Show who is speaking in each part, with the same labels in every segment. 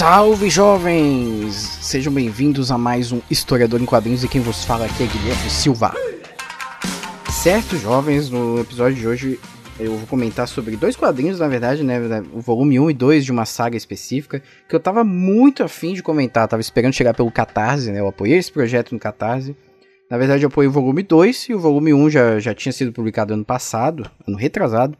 Speaker 1: Salve jovens! Sejam bem-vindos a mais um Historiador em Quadrinhos e quem vos fala aqui é Guilherme Silva. Certo, jovens, no episódio de hoje eu vou comentar sobre dois quadrinhos, na verdade, né? O volume 1 e 2 de uma saga específica, que eu tava muito afim de comentar, tava esperando chegar pelo Catarse, né? Eu apoiei esse projeto no Catarse. Na verdade, eu apoiei o volume 2 e o volume 1 já, já tinha sido publicado ano passado, ano retrasado,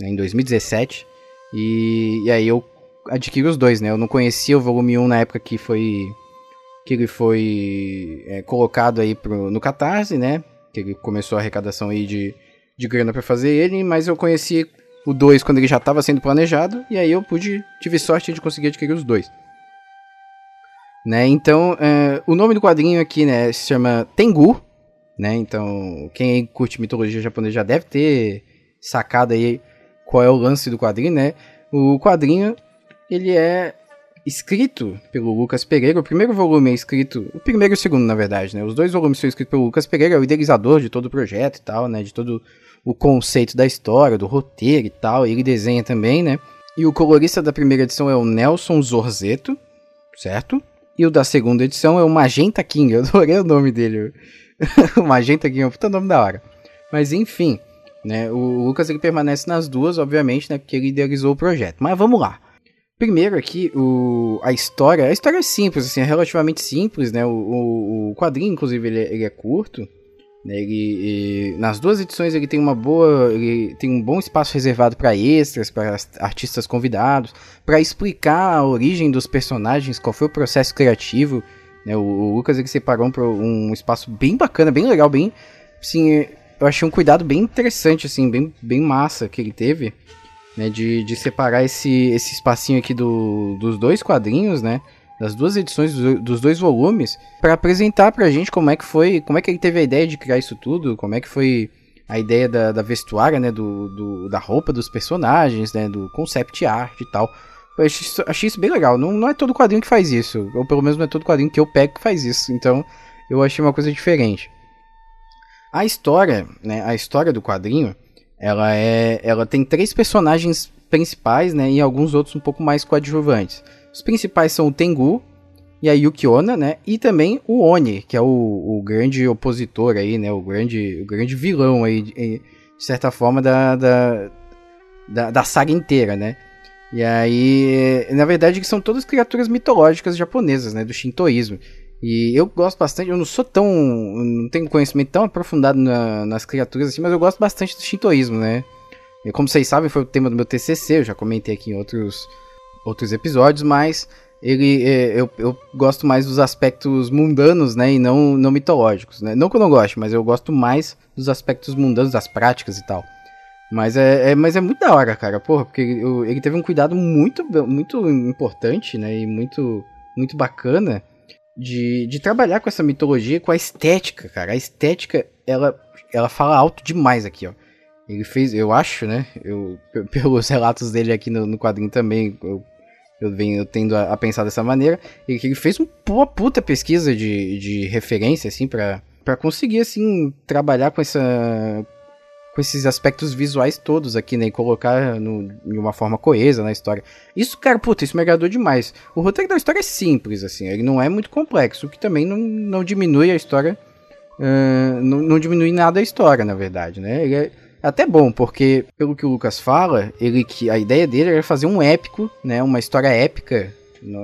Speaker 1: né, em 2017. E, e aí eu adquiri os dois, né? Eu não conhecia o volume 1 na época que foi que ele foi é, colocado aí pro, no Catarse, né? Que ele começou a arrecadação aí de, de grana para fazer ele, mas eu conheci o 2 quando ele já estava sendo planejado, e aí eu pude, tive sorte de conseguir adquirir os dois. Né, então, é, o nome do quadrinho aqui, né, se chama Tengu, né, então quem curte mitologia japonesa já deve ter sacado aí qual é o lance do quadrinho, né, o quadrinho, ele é escrito pelo Lucas Pereira, o primeiro volume é escrito, o primeiro e o segundo, na verdade, né, os dois volumes são escritos pelo Lucas Pereira, é o idealizador de todo o projeto e tal, né, de todo o conceito da história, do roteiro e tal, ele desenha também, né, e o colorista da primeira edição é o Nelson Zorzeto, certo? E o da segunda edição é o Magenta King. Eu adorei o nome dele. o Magenta King é um puta nome da hora. Mas enfim, né? O Lucas ele permanece nas duas, obviamente, né? Porque ele idealizou o projeto. Mas vamos lá. Primeiro aqui, o, a história. A história é simples, assim, é relativamente simples, né? O, o, o quadrinho, inclusive, ele é, ele é curto. Né, ele, nas duas edições ele tem uma boa, ele tem um bom espaço reservado para extras, para artistas convidados, para explicar a origem dos personagens, qual foi o processo criativo. Né, o, o, Lucas ele separou um, um espaço bem bacana, bem legal, bem, assim, eu achei um cuidado bem interessante, assim, bem, bem massa que ele teve, né, de, de separar esse, esse espacinho aqui do, dos dois quadrinhos, né, das duas edições dos dois volumes para apresentar pra gente como é que foi, como é que ele teve a ideia de criar isso tudo, como é que foi a ideia da, da vestuária, né, do, do, da roupa dos personagens, né, do concept art e tal. Eu achei isso, achei isso bem legal. Não, não é todo quadrinho que faz isso, ou pelo menos não é todo quadrinho que eu pego que faz isso. Então, eu achei uma coisa diferente. A história, né, a história do quadrinho, ela é, ela tem três personagens principais, né, e alguns outros um pouco mais coadjuvantes. Os principais são o Tengu e a Yukiona, né? E também o Oni, que é o, o grande opositor aí, né? O grande, o grande vilão aí, de, de certa forma, da, da, da, da saga inteira, né? E aí, na verdade, são todas criaturas mitológicas japonesas, né? Do shintoísmo. E eu gosto bastante, eu não sou tão. não tenho conhecimento tão aprofundado na, nas criaturas assim, mas eu gosto bastante do shintoísmo, né? E como vocês sabem, foi o tema do meu TCC, eu já comentei aqui em outros outros episódios, mas ele é, eu, eu gosto mais dos aspectos mundanos, né, e não, não mitológicos, né? Não que eu não goste, mas eu gosto mais dos aspectos mundanos, das práticas e tal. Mas é, é mas é muito da hora, cara, porra, porque ele, ele teve um cuidado muito, muito importante, né, e muito, muito bacana de, de trabalhar com essa mitologia, com a estética, cara. A estética, ela, ela fala alto demais aqui, ó. Ele fez, eu acho, né? Eu, pelos relatos dele aqui no, no quadrinho também, eu, eu venho tendo a, a, pensar dessa maneira. Ele, ele fez uma puta pesquisa de, de referência, assim, para conseguir, assim, trabalhar com essa. Com esses aspectos visuais todos aqui, né? E colocar no, de uma forma coesa na história. Isso, cara, puta, isso me agradou demais. O roteiro da história é simples, assim, ele não é muito complexo, o que também não, não diminui a história. Uh, não, não diminui nada a história, na verdade, né? Ele é, até bom, porque pelo que o Lucas fala, ele que a ideia dele era fazer um épico, né, uma história épica,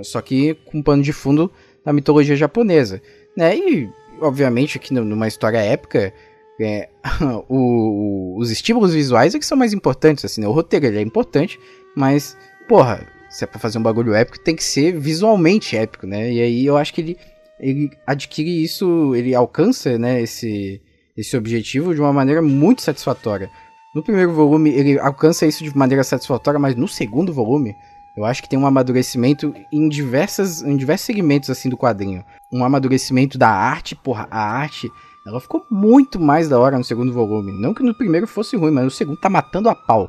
Speaker 1: só que com pano de fundo da mitologia japonesa, né? E obviamente aqui numa história épica, é, o, os estímulos visuais é que são mais importantes, assim, né? O roteiro é importante, mas porra, se é para fazer um bagulho épico, tem que ser visualmente épico, né? E aí eu acho que ele ele adquire isso, ele alcança, né, esse esse objetivo de uma maneira muito satisfatória. No primeiro volume ele alcança isso de maneira satisfatória, mas no segundo volume eu acho que tem um amadurecimento em diversas em diversos segmentos assim do quadrinho. Um amadurecimento da arte, porra, a arte ela ficou muito mais da hora no segundo volume. Não que no primeiro fosse ruim, mas no segundo tá matando a pau.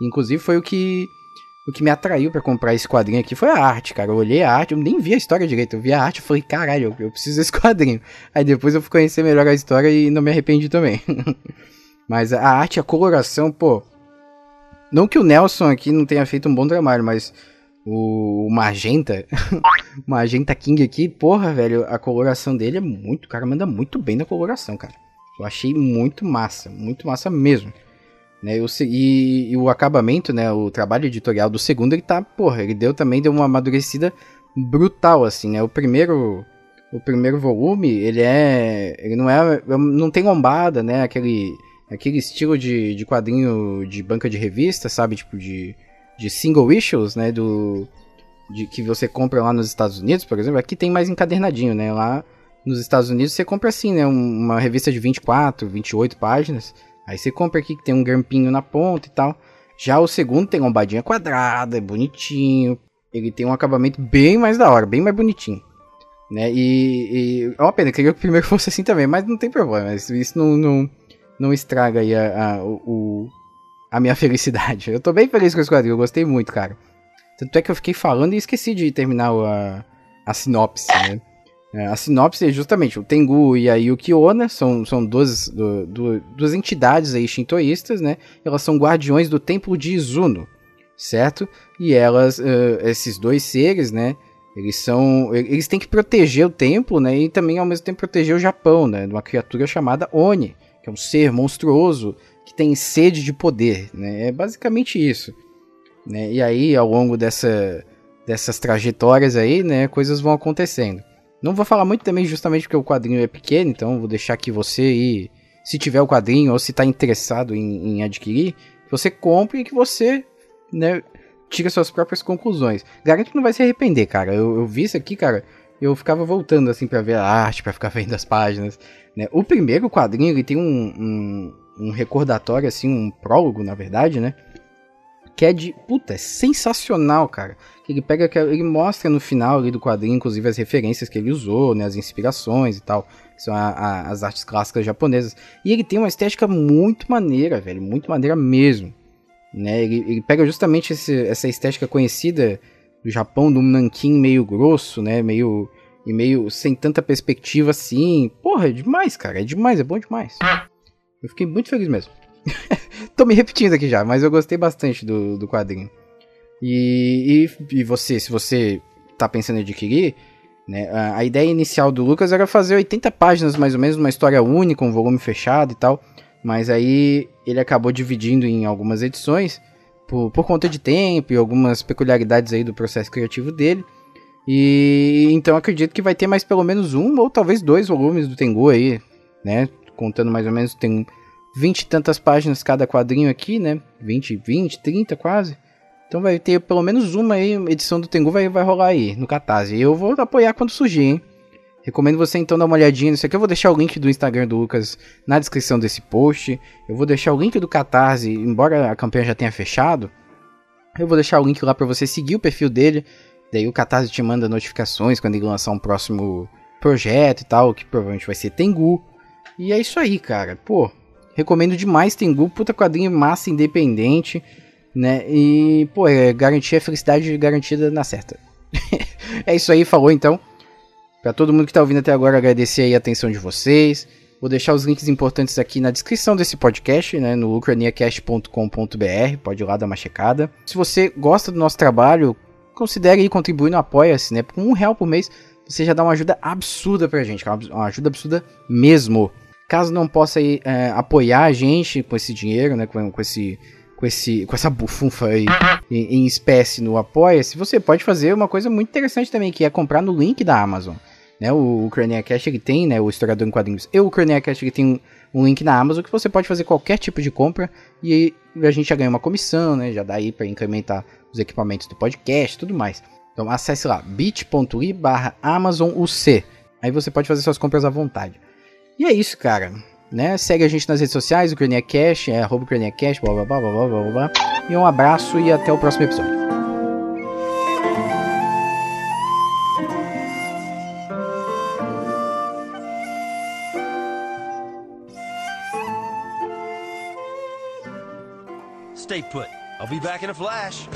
Speaker 1: Inclusive foi o que o que me atraiu para comprar esse quadrinho aqui foi a arte, cara. Eu olhei a arte, eu nem vi a história direito, eu vi a arte e falei, caralho, eu preciso desse quadrinho. Aí depois eu fui conhecer melhor a história e não me arrependi também. mas a arte, a coloração, pô. Não que o Nelson aqui não tenha feito um bom trabalho, mas o Magenta, Magenta King aqui, porra, velho, a coloração dele é muito, o cara manda muito bem na coloração, cara. Eu achei muito massa, muito massa mesmo. Né, eu, e, e, o acabamento, né, o trabalho editorial do segundo, ele tá, porra, ele deu também deu uma amadurecida brutal, assim, né, o primeiro, o primeiro volume, ele é, ele não é, não tem lombada, né, aquele, aquele estilo de, de quadrinho de banca de revista, sabe, tipo de, de single issues, né, do, de, que você compra lá nos Estados Unidos, por exemplo, aqui tem mais encadernadinho, né, lá nos Estados Unidos você compra assim, né, uma revista de 24, 28 páginas, Aí você compra aqui que tem um grampinho na ponta e tal. Já o segundo tem lombadinha quadrada, é bonitinho. Ele tem um acabamento bem mais da hora, bem mais bonitinho. Né? E, e é uma pena, queria que o primeiro fosse assim também, mas não tem problema. Isso, não, não, não estraga aí a, a, o, a minha felicidade. Eu tô bem feliz com esse quadrinho, eu gostei muito, cara. Tanto é que eu fiquei falando e esqueci de terminar a, a sinopse, né? É, a sinopse é justamente o Tengu e a Yukiona, são, são duas, do, duas entidades aí shintoístas, né? Elas são guardiões do templo de Izuno, certo? E elas, uh, esses dois seres, né? Eles são. Eles têm que proteger o templo, né? E também ao mesmo tempo proteger o Japão, né? De uma criatura chamada Oni, que é um ser monstruoso que tem sede de poder, né? É basicamente isso. Né? E aí, ao longo dessa, dessas trajetórias aí, né? Coisas vão acontecendo. Não vou falar muito também justamente porque o quadrinho é pequeno, então vou deixar que você aí, se tiver o quadrinho ou se está interessado em, em, adquirir, você compre e que você, né, tire suas próprias conclusões. Garanto que não vai se arrepender, cara. Eu, eu vi isso aqui, cara, eu ficava voltando assim para ver a arte, para ficar vendo as páginas, né. O primeiro quadrinho, ele tem um, um, um recordatório, assim, um prólogo, na verdade, né, que é de. Puta, é sensacional, cara. Ele pega, ele mostra no final ali do quadrinho, inclusive, as referências que ele usou, né? As inspirações e tal. Que são a, a, as artes clássicas japonesas. E ele tem uma estética muito maneira, velho. Muito maneira mesmo. Né? Ele, ele pega justamente esse, essa estética conhecida do Japão, do nankin meio grosso, né? Meio. E meio sem tanta perspectiva assim. Porra, é demais, cara. É demais, é bom demais. Eu fiquei muito feliz mesmo. Tô me repetindo aqui já, mas eu gostei bastante do, do quadrinho. E, e, e, você, se você tá pensando em adquirir, né, a, a, ideia inicial do Lucas era fazer 80 páginas mais ou menos, uma história única, um volume fechado e tal. Mas aí ele acabou dividindo em algumas edições por, por conta de tempo e algumas peculiaridades aí do processo criativo dele. E então acredito que vai ter mais pelo menos um ou talvez dois volumes do Tengu aí, né? Contando mais ou menos, tem 20 e tantas páginas cada quadrinho aqui, né? 20, 20, 30 quase. Então vai ter pelo menos uma aí, edição do Tengu vai, vai rolar aí no Catarse. E eu vou apoiar quando surgir, hein? Recomendo você então dar uma olhadinha nisso aqui. Eu vou deixar o link do Instagram do Lucas na descrição desse post. Eu vou deixar o link do Catarse, embora a campanha já tenha fechado. Eu vou deixar o link lá para você seguir o perfil dele. Daí o Catarse te manda notificações quando ele lançar um próximo projeto e tal, que provavelmente vai ser Tengu. E é isso aí, cara. Pô, Recomendo demais Tengu, puta quadrinho massa, independente, né? E, pô, é garantia felicidade garantida na certa. é isso aí, falou então. Para todo mundo que tá ouvindo até agora, agradecer aí a atenção de vocês. Vou deixar os links importantes aqui na descrição desse podcast, né, no ucraniacast.com.br, pode ir lá dar uma checada. Se você gosta do nosso trabalho, considere ir contribuir no Apoia-se, né, com um real por mês, você já dá uma ajuda absurda pra gente, uma ajuda absurda mesmo. Caso não possa é, apoiar a gente com esse dinheiro, né, com, com esse com, esse, com essa bufunfa aí em, em espécie no Apoia-se, você pode fazer uma coisa muito interessante também, que é comprar no link da Amazon. Né, o, o Cash ele tem, né, o historiador em quadrinhos e o Cash ele tem um, um, link na Amazon que você pode fazer qualquer tipo de compra e a gente já ganha uma comissão, né, já dá aí para incrementar os equipamentos do podcast tudo mais. Então acesse lá bit.ly barra AmazonUC. Aí você pode fazer suas compras à vontade. E é isso, cara. né? Segue a gente nas redes sociais, o CraniaCast, é arroba CraniaCast, blá blá blá blá blá blá blá. E um abraço e até o próximo episódio.
Speaker 2: Stay put. I'll be back in a flash.